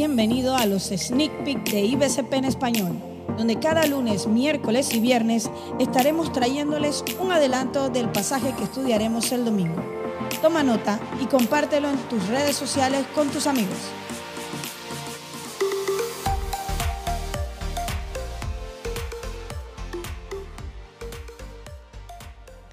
bienvenido a los Sneak Peek de IBCP en español, donde cada lunes, miércoles y viernes estaremos trayéndoles un adelanto del pasaje que estudiaremos el domingo. Toma nota y compártelo en tus redes sociales con tus amigos.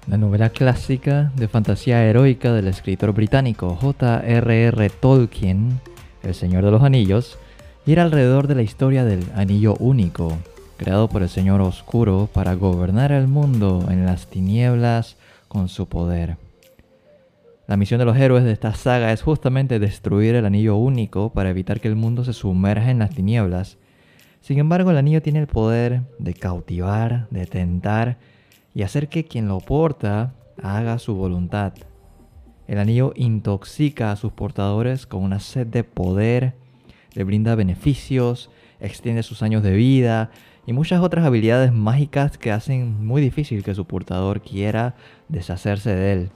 La novela clásica de fantasía heroica del escritor británico J.R.R. Tolkien, El Señor de los Anillos, gira alrededor de la historia del Anillo Único, creado por el Señor Oscuro para gobernar el mundo en las tinieblas con su poder. La misión de los héroes de esta saga es justamente destruir el Anillo Único para evitar que el mundo se sumerja en las tinieblas. Sin embargo, el anillo tiene el poder de cautivar, de tentar, y hacer que quien lo porta haga su voluntad. El anillo intoxica a sus portadores con una sed de poder, le brinda beneficios, extiende sus años de vida y muchas otras habilidades mágicas que hacen muy difícil que su portador quiera deshacerse de él.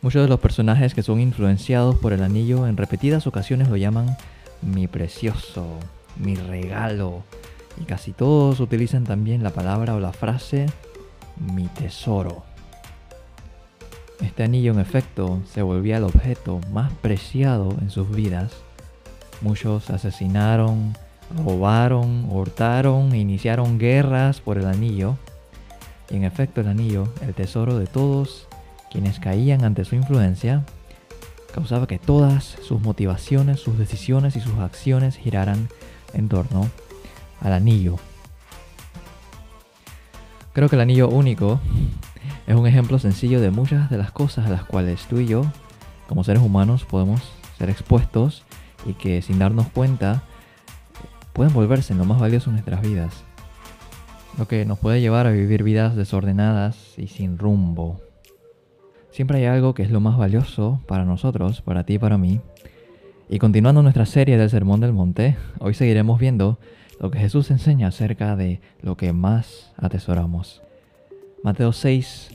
Muchos de los personajes que son influenciados por el anillo en repetidas ocasiones lo llaman mi precioso, mi regalo, y casi todos utilizan también la palabra o la frase mi tesoro. Este anillo en efecto se volvía el objeto más preciado en sus vidas. Muchos asesinaron, robaron, hurtaron e iniciaron guerras por el anillo. Y en efecto el anillo, el tesoro de todos quienes caían ante su influencia, causaba que todas sus motivaciones, sus decisiones y sus acciones giraran en torno al anillo. Creo que el anillo único es un ejemplo sencillo de muchas de las cosas a las cuales tú y yo, como seres humanos, podemos ser expuestos y que sin darnos cuenta pueden volverse en lo más valioso en nuestras vidas. Lo que nos puede llevar a vivir vidas desordenadas y sin rumbo. Siempre hay algo que es lo más valioso para nosotros, para ti y para mí. Y continuando nuestra serie del Sermón del Monte, hoy seguiremos viendo lo que Jesús enseña acerca de lo que más atesoramos. Mateo 6,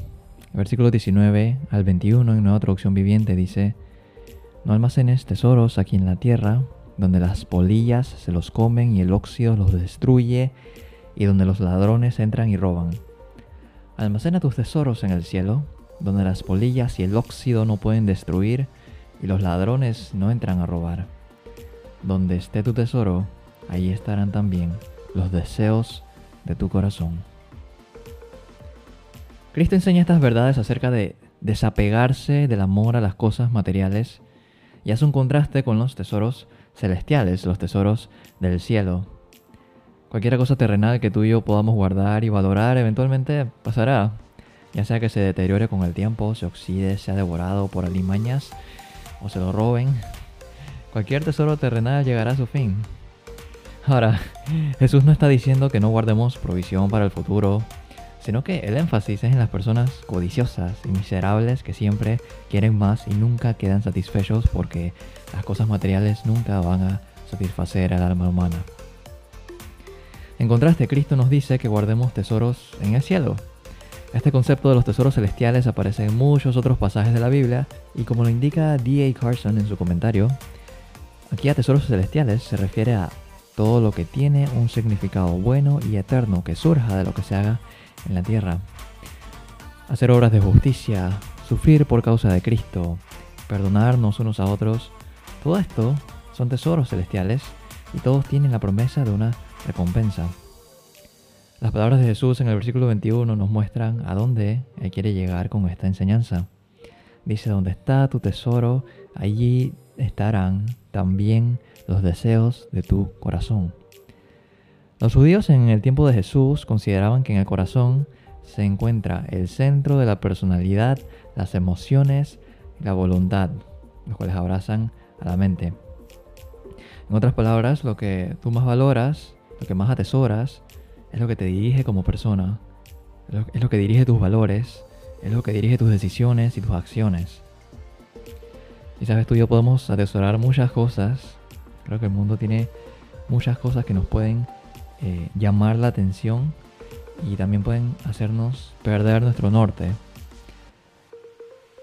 versículo 19 al 21 en Nueva Traducción Viviente dice, No almacenes tesoros aquí en la tierra, donde las polillas se los comen y el óxido los destruye, y donde los ladrones entran y roban. Almacena tus tesoros en el cielo, donde las polillas y el óxido no pueden destruir, y los ladrones no entran a robar. Donde esté tu tesoro, ahí estarán también los deseos de tu corazón. Cristo enseña estas verdades acerca de desapegarse del amor a las cosas materiales y hace un contraste con los tesoros celestiales, los tesoros del cielo. Cualquier cosa terrenal que tú y yo podamos guardar y valorar eventualmente pasará, ya sea que se deteriore con el tiempo, se oxide, sea devorado por alimañas o se lo roben. Cualquier tesoro terrenal llegará a su fin. Ahora, Jesús no está diciendo que no guardemos provisión para el futuro, sino que el énfasis es en las personas codiciosas y miserables que siempre quieren más y nunca quedan satisfechos porque las cosas materiales nunca van a satisfacer al alma humana. En contraste, Cristo nos dice que guardemos tesoros en el cielo. Este concepto de los tesoros celestiales aparece en muchos otros pasajes de la Biblia y como lo indica D.A. Carson en su comentario, aquí a tesoros celestiales se refiere a todo lo que tiene un significado bueno y eterno que surja de lo que se haga en la tierra. Hacer obras de justicia, sufrir por causa de Cristo, perdonarnos unos a otros, todo esto son tesoros celestiales y todos tienen la promesa de una recompensa. Las palabras de Jesús en el versículo 21 nos muestran a dónde Él quiere llegar con esta enseñanza. Dice, donde está tu tesoro, allí estarán también los deseos de tu corazón. Los judíos en el tiempo de Jesús consideraban que en el corazón se encuentra el centro de la personalidad, las emociones y la voluntad, los cuales abrazan a la mente. En otras palabras, lo que tú más valoras, lo que más atesoras, es lo que te dirige como persona, es lo que dirige tus valores, es lo que dirige tus decisiones y tus acciones. Y sabes, tú y yo podemos atesorar muchas cosas. Creo que el mundo tiene muchas cosas que nos pueden eh, llamar la atención y también pueden hacernos perder nuestro norte.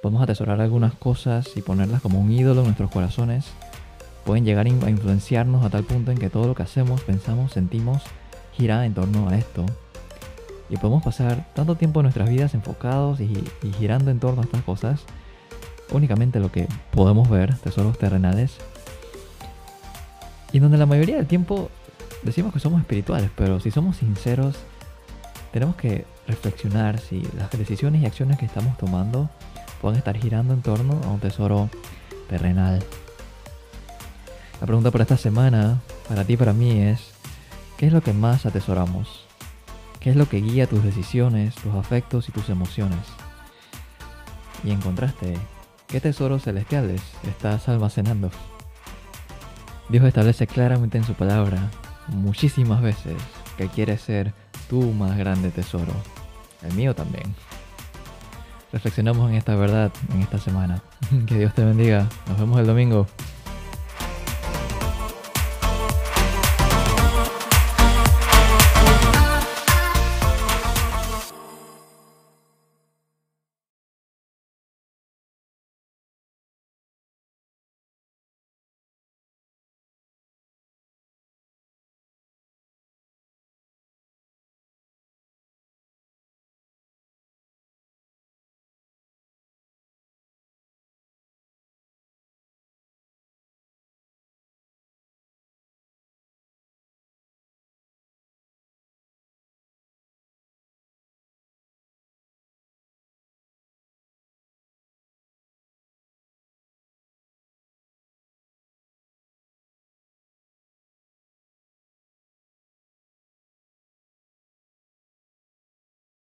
Podemos atesorar algunas cosas y ponerlas como un ídolo en nuestros corazones, pueden llegar a influenciarnos a tal punto en que todo lo que hacemos, pensamos, sentimos, gira en torno a esto. Y podemos pasar tanto tiempo en nuestras vidas enfocados y, y girando en torno a estas cosas, únicamente lo que podemos ver, tesoros terrenales, y donde la mayoría del tiempo decimos que somos espirituales, pero si somos sinceros, tenemos que reflexionar si las decisiones y acciones que estamos tomando pueden estar girando en torno a un tesoro terrenal. La pregunta para esta semana, para ti y para mí, es, ¿qué es lo que más atesoramos? ¿Qué es lo que guía tus decisiones, tus afectos y tus emociones? Y en contraste, ¿qué tesoros celestiales estás almacenando? Dios establece claramente en su palabra muchísimas veces que quiere ser tu más grande tesoro. El mío también. Reflexionamos en esta verdad en esta semana. Que Dios te bendiga. Nos vemos el domingo.